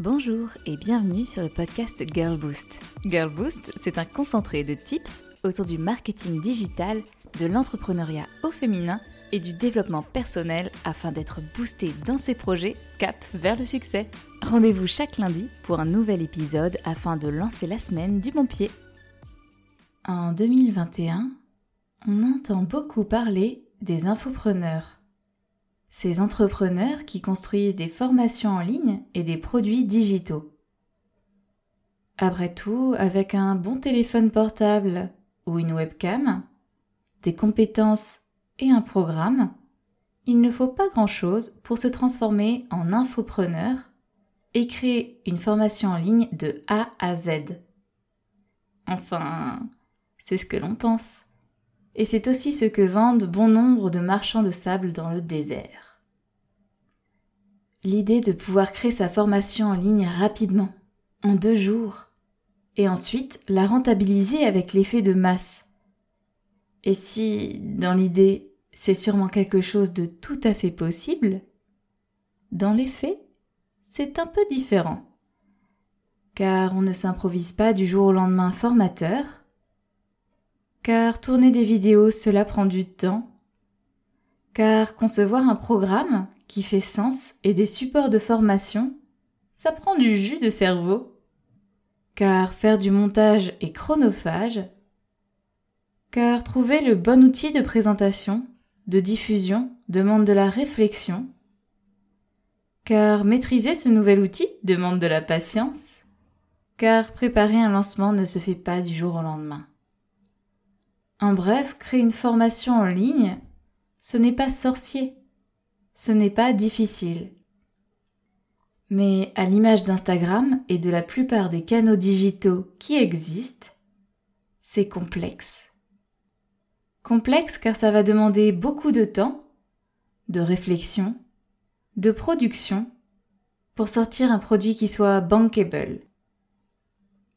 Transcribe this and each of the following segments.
Bonjour et bienvenue sur le podcast Girl Boost. Girl Boost, c'est un concentré de tips autour du marketing digital, de l'entrepreneuriat au féminin et du développement personnel afin d'être boosté dans ses projets cap vers le succès. Rendez-vous chaque lundi pour un nouvel épisode afin de lancer la semaine du bon pied. En 2021, on entend beaucoup parler des infopreneurs. Ces entrepreneurs qui construisent des formations en ligne et des produits digitaux. Après tout, avec un bon téléphone portable ou une webcam, des compétences et un programme, il ne faut pas grand-chose pour se transformer en infopreneur et créer une formation en ligne de A à Z. Enfin, c'est ce que l'on pense. Et c'est aussi ce que vendent bon nombre de marchands de sable dans le désert. L'idée de pouvoir créer sa formation en ligne rapidement, en deux jours, et ensuite la rentabiliser avec l'effet de masse. Et si, dans l'idée, c'est sûrement quelque chose de tout à fait possible, dans les faits, c'est un peu différent. Car on ne s'improvise pas du jour au lendemain formateur, car tourner des vidéos cela prend du temps, car concevoir un programme qui fait sens et des supports de formation, ça prend du jus de cerveau, car faire du montage est chronophage, car trouver le bon outil de présentation, de diffusion demande de la réflexion, car maîtriser ce nouvel outil demande de la patience, car préparer un lancement ne se fait pas du jour au lendemain. En bref, créer une formation en ligne, ce n'est pas sorcier, ce n'est pas difficile. Mais à l'image d'Instagram et de la plupart des canaux digitaux qui existent, c'est complexe. Complexe car ça va demander beaucoup de temps, de réflexion, de production pour sortir un produit qui soit bankable.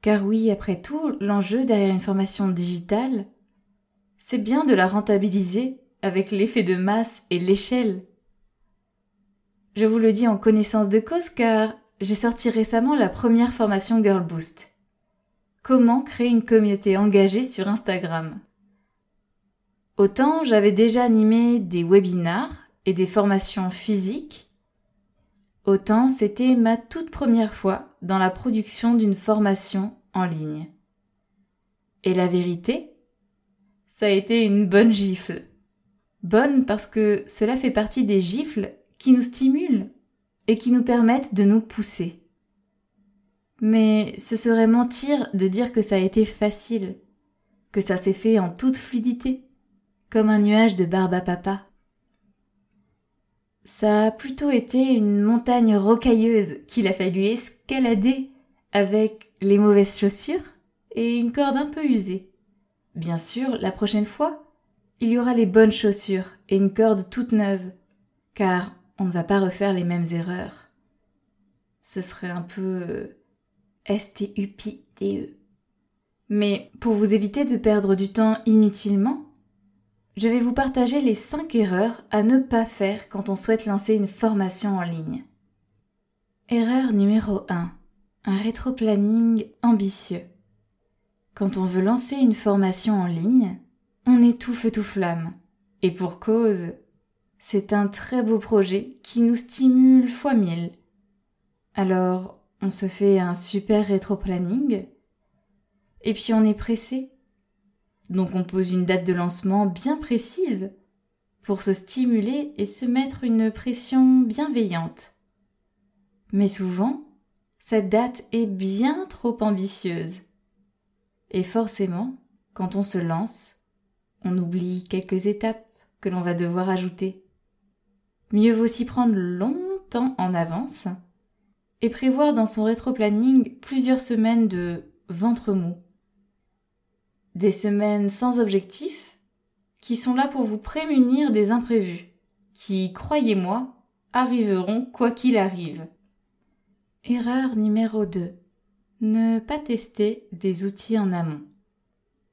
Car oui, après tout, l'enjeu derrière une formation digitale, c'est bien de la rentabiliser avec l'effet de masse et l'échelle. Je vous le dis en connaissance de cause car j'ai sorti récemment la première formation Girl Boost. Comment créer une communauté engagée sur Instagram? Autant j'avais déjà animé des webinars et des formations physiques, autant c'était ma toute première fois dans la production d'une formation en ligne. Et la vérité, ça a été une bonne gifle. Bonne parce que cela fait partie des gifles qui nous stimulent et qui nous permettent de nous pousser. Mais ce serait mentir de dire que ça a été facile, que ça s'est fait en toute fluidité, comme un nuage de barbe à papa. Ça a plutôt été une montagne rocailleuse qu'il a fallu escalader avec les mauvaises chaussures et une corde un peu usée. Bien sûr, la prochaine fois, il y aura les bonnes chaussures et une corde toute neuve, car on ne va pas refaire les mêmes erreurs. Ce serait un peu STUPDE. Mais pour vous éviter de perdre du temps inutilement, je vais vous partager les 5 erreurs à ne pas faire quand on souhaite lancer une formation en ligne. Erreur numéro 1. Un rétro-planning ambitieux. Quand on veut lancer une formation en ligne, on feu tout flamme. Et pour cause, c'est un très beau projet qui nous stimule fois mille. Alors, on se fait un super rétro-planning, et puis on est pressé. Donc on pose une date de lancement bien précise pour se stimuler et se mettre une pression bienveillante. Mais souvent, cette date est bien trop ambitieuse. Et forcément, quand on se lance, on oublie quelques étapes que l'on va devoir ajouter. Mieux vaut s'y prendre longtemps en avance et prévoir dans son rétro-planning plusieurs semaines de ventre mou. Des semaines sans objectif qui sont là pour vous prémunir des imprévus, qui, croyez-moi, arriveront quoi qu'il arrive. Erreur numéro 2. Ne pas tester des outils en amont.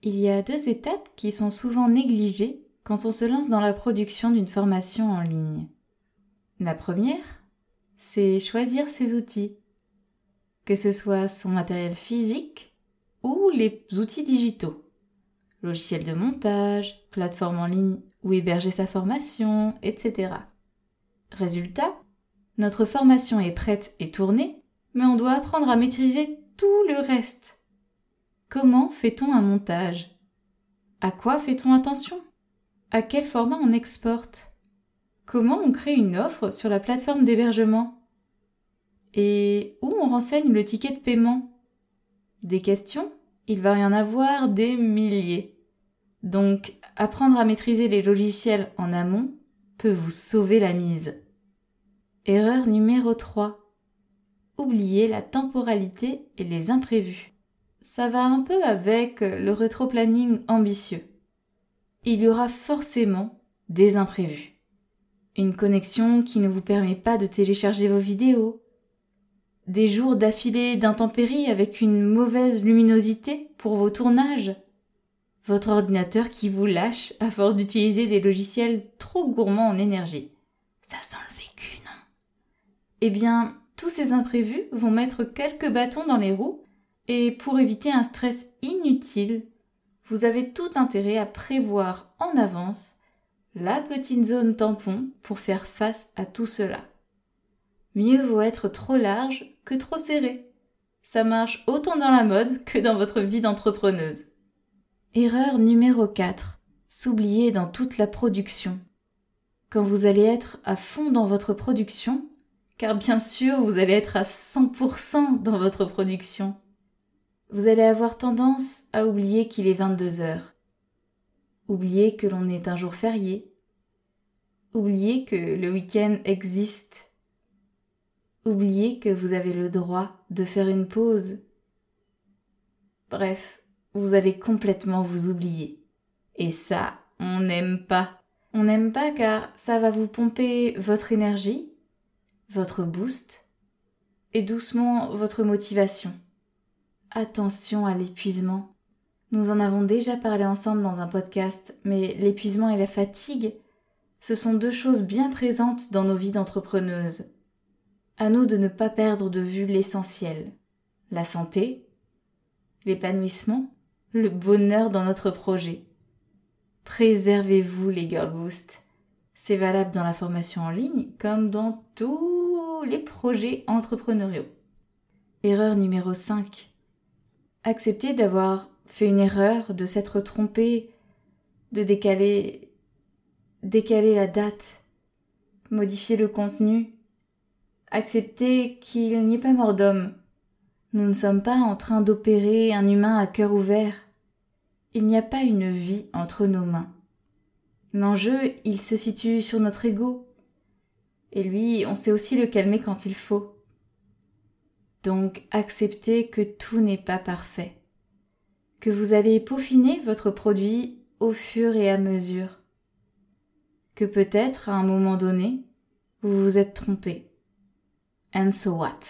Il y a deux étapes qui sont souvent négligées quand on se lance dans la production d'une formation en ligne. La première, c'est choisir ses outils. que ce soit son matériel physique ou les outils digitaux. Logiciel de montage, plateforme en ligne où héberger sa formation, etc. Résultat, notre formation est prête et tournée, mais on doit apprendre à maîtriser tout le reste. Comment fait-on un montage? À quoi fait-on attention? À quel format on exporte? Comment on crée une offre sur la plateforme d'hébergement? Et où on renseigne le ticket de paiement? Des questions? Il va y en avoir des milliers. Donc, apprendre à maîtriser les logiciels en amont peut vous sauver la mise. Erreur numéro 3. Oubliez la temporalité et les imprévus. Ça va un peu avec le rétro-planning ambitieux. Il y aura forcément des imprévus. Une connexion qui ne vous permet pas de télécharger vos vidéos. Des jours d'affilée d'intempéries avec une mauvaise luminosité pour vos tournages. Votre ordinateur qui vous lâche à force d'utiliser des logiciels trop gourmands en énergie. Ça sent le vécu, Eh bien, tous ces imprévus vont mettre quelques bâtons dans les roues et pour éviter un stress inutile, vous avez tout intérêt à prévoir en avance la petite zone tampon pour faire face à tout cela. Mieux vaut être trop large que trop serré. Ça marche autant dans la mode que dans votre vie d'entrepreneuse. Erreur numéro 4. S'oublier dans toute la production. Quand vous allez être à fond dans votre production, car bien sûr vous allez être à 100% dans votre production, vous allez avoir tendance à oublier qu'il est 22 heures. Oublier que l'on est un jour férié. Oublier que le week-end existe. Oublier que vous avez le droit de faire une pause. Bref, vous allez complètement vous oublier. Et ça, on n'aime pas. On n'aime pas car ça va vous pomper votre énergie, votre boost, et doucement votre motivation. Attention à l'épuisement. Nous en avons déjà parlé ensemble dans un podcast, mais l'épuisement et la fatigue, ce sont deux choses bien présentes dans nos vies d'entrepreneuses. À nous de ne pas perdre de vue l'essentiel. La santé, l'épanouissement, le bonheur dans notre projet. Préservez-vous les Girl Boost. C'est valable dans la formation en ligne comme dans les projets entrepreneuriaux. Erreur numéro 5 accepter d'avoir fait une erreur, de s'être trompé, de décaler, décaler la date, modifier le contenu, accepter qu'il n'y ait pas mort d'homme. Nous ne sommes pas en train d'opérer un humain à cœur ouvert. Il n'y a pas une vie entre nos mains. L'enjeu, il se situe sur notre ego. Et lui, on sait aussi le calmer quand il faut. Donc acceptez que tout n'est pas parfait, que vous allez peaufiner votre produit au fur et à mesure, que peut-être à un moment donné, vous vous êtes trompé. And so what?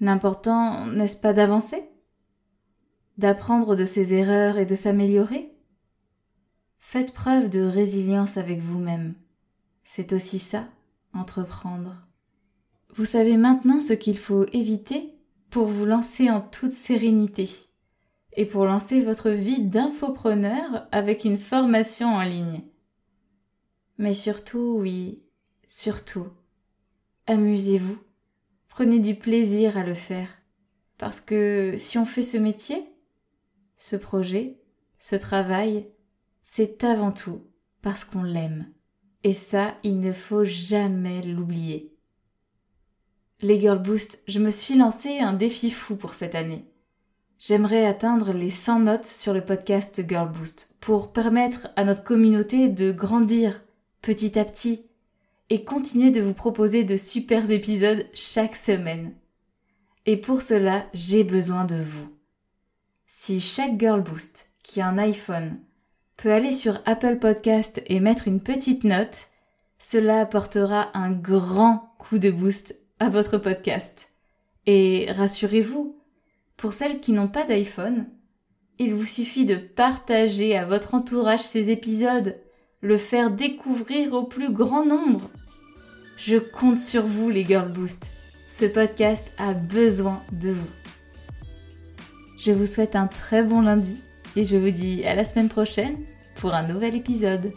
L'important, n'est-ce pas d'avancer? D'apprendre de ses erreurs et de s'améliorer? Faites preuve de résilience avec vous-même. C'est aussi ça, entreprendre. Vous savez maintenant ce qu'il faut éviter pour vous lancer en toute sérénité et pour lancer votre vie d'infopreneur avec une formation en ligne. Mais surtout, oui, surtout, amusez-vous, prenez du plaisir à le faire, parce que si on fait ce métier, ce projet, ce travail, c'est avant tout parce qu'on l'aime. Et ça, il ne faut jamais l'oublier. Les Girl Boost, je me suis lancé un défi fou pour cette année. J'aimerais atteindre les 100 notes sur le podcast Girl Boost pour permettre à notre communauté de grandir petit à petit et continuer de vous proposer de super épisodes chaque semaine. Et pour cela, j'ai besoin de vous. Si chaque Girl Boost qui a un iPhone peut aller sur Apple Podcast et mettre une petite note, cela apportera un grand coup de boost à votre podcast. Et rassurez-vous, pour celles qui n'ont pas d'iPhone, il vous suffit de partager à votre entourage ces épisodes, le faire découvrir au plus grand nombre. Je compte sur vous les Girl Boost. ce podcast a besoin de vous. Je vous souhaite un très bon lundi et je vous dis à la semaine prochaine pour un nouvel épisode.